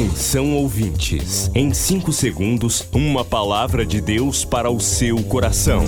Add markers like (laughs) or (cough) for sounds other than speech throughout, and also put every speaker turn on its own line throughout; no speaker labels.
Atenção ouvintes, em 5 segundos, uma palavra de Deus para o seu coração.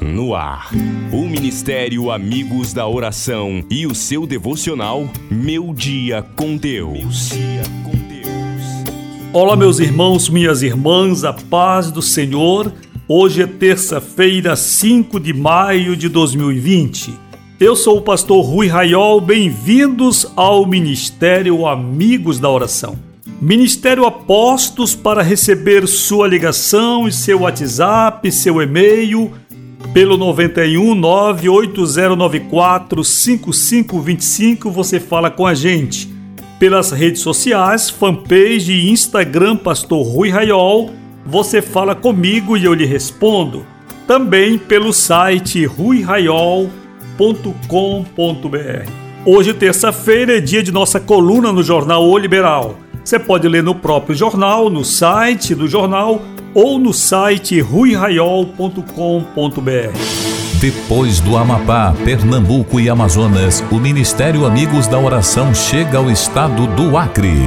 No ar, o Ministério Amigos da Oração e o seu devocional Meu Dia com Deus.
Olá, meus irmãos, minhas irmãs, a paz do Senhor. Hoje é terça-feira, 5 de maio de 2020. Eu sou o pastor Rui Raiol, bem-vindos ao Ministério Amigos da Oração. Ministério Apostos para receber sua ligação e seu WhatsApp, seu e-mail pelo 91 98094 5525 você fala com a gente. Pelas redes sociais, fanpage e Instagram Pastor Rui Raiol, você fala comigo e eu lhe respondo. Também pelo site ruiraiol.com liberal.com.br. Hoje, terça-feira, é dia de nossa coluna no jornal O Liberal. Você pode ler no próprio jornal, no site do jornal ou no site ruiraiol.com.br.
Depois do Amapá, Pernambuco e Amazonas, o Ministério Amigos da Oração chega ao estado do Acre.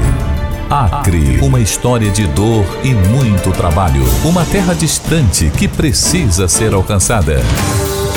Acre, uma história de dor e muito trabalho. Uma terra distante que precisa ser alcançada.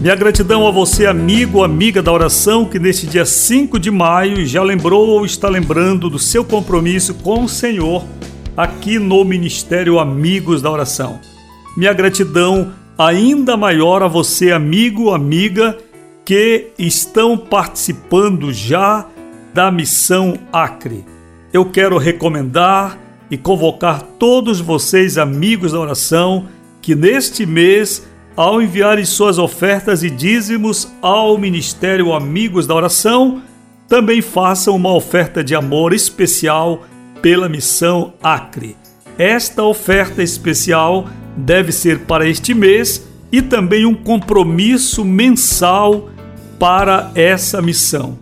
Minha gratidão a você, amigo, amiga da oração, que neste dia 5 de maio já lembrou ou está lembrando do seu compromisso com o Senhor aqui no Ministério Amigos da Oração. Minha gratidão ainda maior a você, amigo, amiga, que estão participando já da missão Acre. Eu quero recomendar e convocar todos vocês, amigos da oração, que neste mês ao enviarem suas ofertas e dízimos ao Ministério Amigos da Oração, também façam uma oferta de amor especial pela missão Acre. Esta oferta especial deve ser para este mês e também um compromisso mensal para essa missão.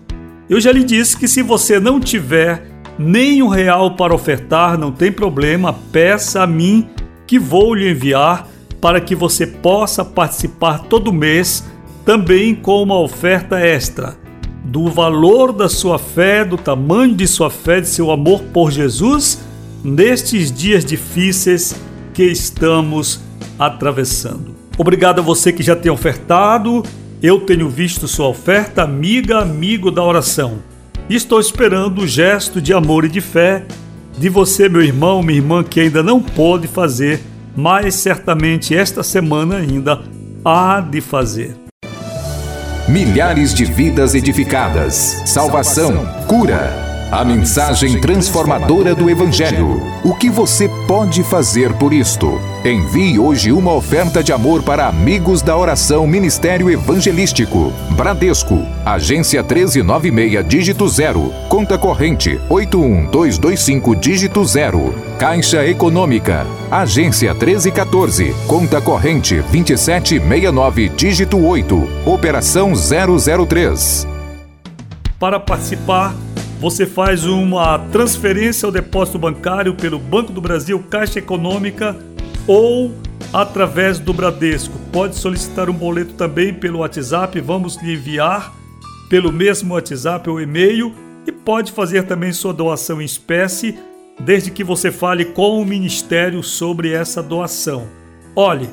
Eu já lhe disse que se você não tiver nenhum real para ofertar, não tem problema, peça a mim que vou lhe enviar para que você possa participar todo mês também com uma oferta extra do valor da sua fé, do tamanho de sua fé, de seu amor por Jesus nestes dias difíceis que estamos atravessando. Obrigado a você que já tem ofertado. Eu tenho visto sua oferta, amiga, amigo da oração. Estou esperando o gesto de amor e de fé de você, meu irmão, minha irmã, que ainda não pôde fazer mas certamente esta semana ainda há de fazer.
Milhares de vidas edificadas, salvação, cura. A mensagem transformadora do Evangelho. O que você pode fazer por isto? Envie hoje uma oferta de amor para Amigos da Oração Ministério Evangelístico. Bradesco, agência 1396, dígito 0. Conta corrente 81225, dígito 0. Caixa Econômica, agência 1314. Conta corrente 2769, dígito 8. Operação 003.
Para participar, você faz uma transferência ao depósito bancário pelo Banco do Brasil, Caixa Econômica ou através do Bradesco. Pode solicitar um boleto também pelo WhatsApp, vamos lhe enviar pelo mesmo WhatsApp ou e-mail e pode fazer também sua doação em espécie, desde que você fale com o ministério sobre essa doação. Olhe,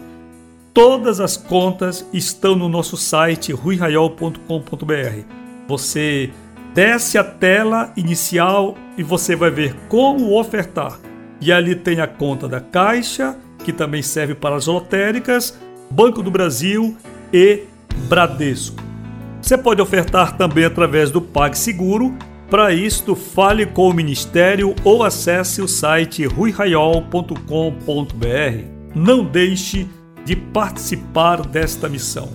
todas as contas estão no nosso site ruiraiol.com.br. Você Desce a tela inicial e você vai ver como ofertar. E ali tem a conta da Caixa, que também serve para as lotéricas, Banco do Brasil e Bradesco. Você pode ofertar também através do PagSeguro. Para isto, fale com o Ministério ou acesse o site ruiraiol.com.br. Não deixe de participar desta missão.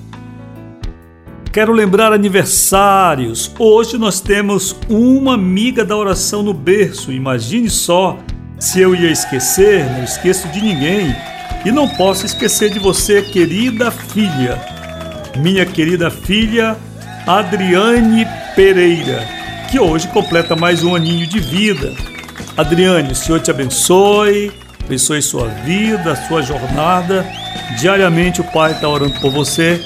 Quero lembrar aniversários. Hoje nós temos uma amiga da oração no berço. Imagine só, Se eu ia esquecer, não esqueço de ninguém. E não posso esquecer de você, querida filha. Minha querida filha Adriane Pereira, que hoje completa mais um aninho de vida. Adriane, o Senhor te abençoe, abençoe sua vida, sua jornada. Diariamente o Pai está orando por você,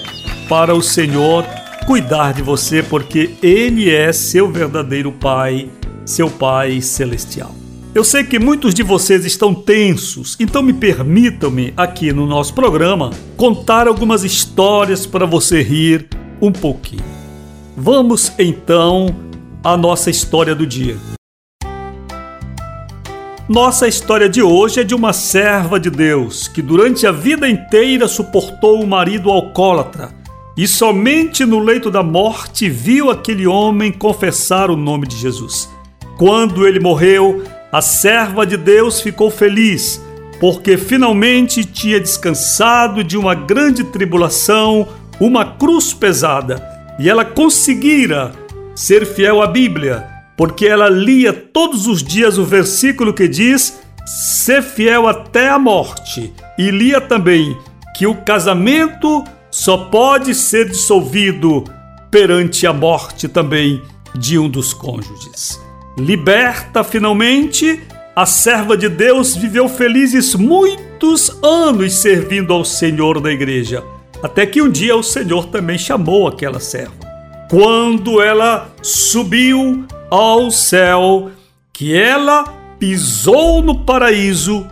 para o Senhor cuidar de você, porque Ele é seu verdadeiro Pai, seu Pai celestial. Eu sei que muitos de vocês estão tensos, então me permitam-me aqui no nosso programa contar algumas histórias para você rir um pouquinho. Vamos então à nossa história do dia. Nossa história de hoje é de uma serva de Deus que durante a vida inteira suportou o marido alcoólatra e somente no leito da morte viu aquele homem confessar o nome de Jesus. Quando ele morreu, a serva de Deus ficou feliz, porque finalmente tinha descansado de uma grande tribulação, uma cruz pesada, e ela conseguira ser fiel à Bíblia porque ela lia todos os dias o versículo que diz: ser fiel até a morte, e lia também que o casamento só pode ser dissolvido perante a morte também de um dos cônjuges. Liberta finalmente, a serva de Deus viveu felizes muitos anos servindo ao Senhor da igreja, até que um dia o Senhor também chamou aquela serva. Quando ela subiu ao céu que ela pisou no paraíso,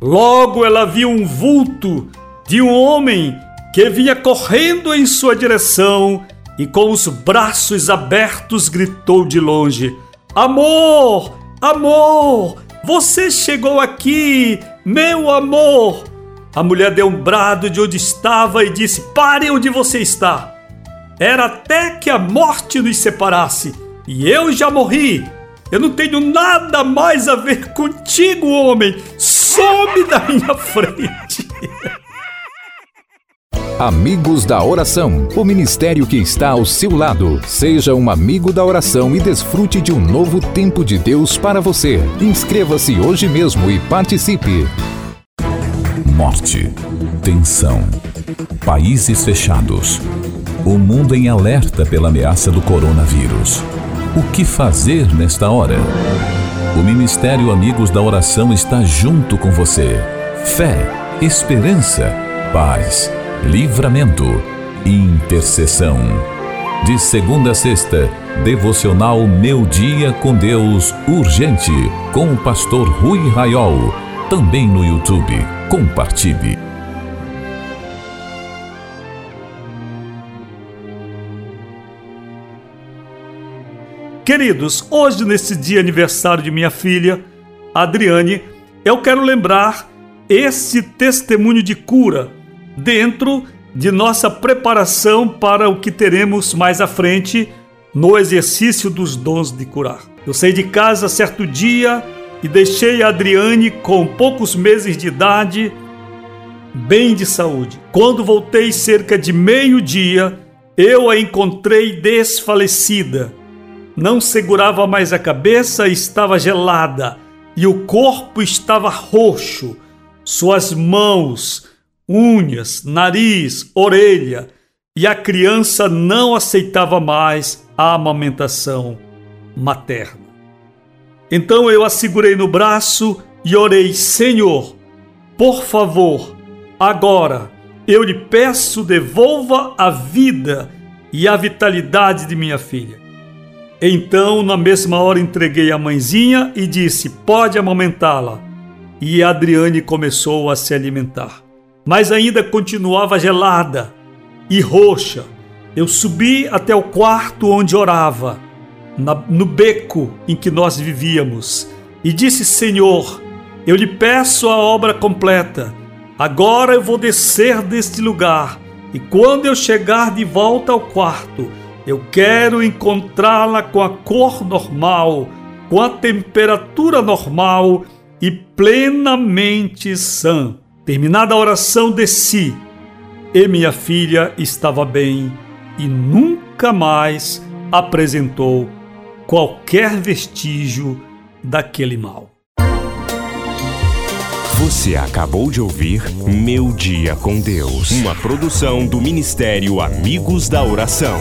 logo ela viu um vulto de um homem que vinha correndo em sua direção e com os braços abertos gritou de longe: Amor, amor, você chegou aqui, meu amor. A mulher deu um brado de onde estava e disse: Pare onde você está. Era até que a morte nos separasse. E eu já morri. Eu não tenho nada mais a ver contigo, homem. Some da minha frente. (laughs)
Amigos da Oração, o ministério que está ao seu lado. Seja um amigo da oração e desfrute de um novo tempo de Deus para você. Inscreva-se hoje mesmo e participe.
Morte, tensão, países fechados, o mundo em alerta pela ameaça do coronavírus. O que fazer nesta hora? O Ministério Amigos da Oração está junto com você. Fé, esperança, paz, livramento, intercessão. De segunda a sexta, devocional Meu Dia com Deus Urgente, com o pastor Rui Raiol. Também no YouTube. Compartilhe.
Queridos, hoje, nesse dia aniversário de minha filha, Adriane, eu quero lembrar esse testemunho de cura dentro de nossa preparação para o que teremos mais à frente no exercício dos dons de curar. Eu saí de casa certo dia e deixei Adriane com poucos meses de idade, bem de saúde. Quando voltei cerca de meio-dia, eu a encontrei desfalecida não segurava mais a cabeça, estava gelada e o corpo estava roxo. Suas mãos, unhas, nariz, orelha e a criança não aceitava mais a amamentação materna. Então eu a segurei no braço e orei: Senhor, por favor, agora eu lhe peço, devolva a vida e a vitalidade de minha filha. Então, na mesma hora, entreguei a mãezinha e disse: Pode amamentá-la. E Adriane começou a se alimentar. Mas ainda continuava gelada e roxa. Eu subi até o quarto onde orava, na, no beco em que nós vivíamos, e disse: Senhor, eu lhe peço a obra completa. Agora eu vou descer deste lugar, e quando eu chegar de volta ao quarto, eu quero encontrá-la com a cor normal, com a temperatura normal e plenamente sã. Terminada a oração, desci e minha filha estava bem e nunca mais apresentou qualquer vestígio daquele mal.
Você acabou de ouvir Meu Dia com Deus, uma produção do Ministério Amigos da Oração.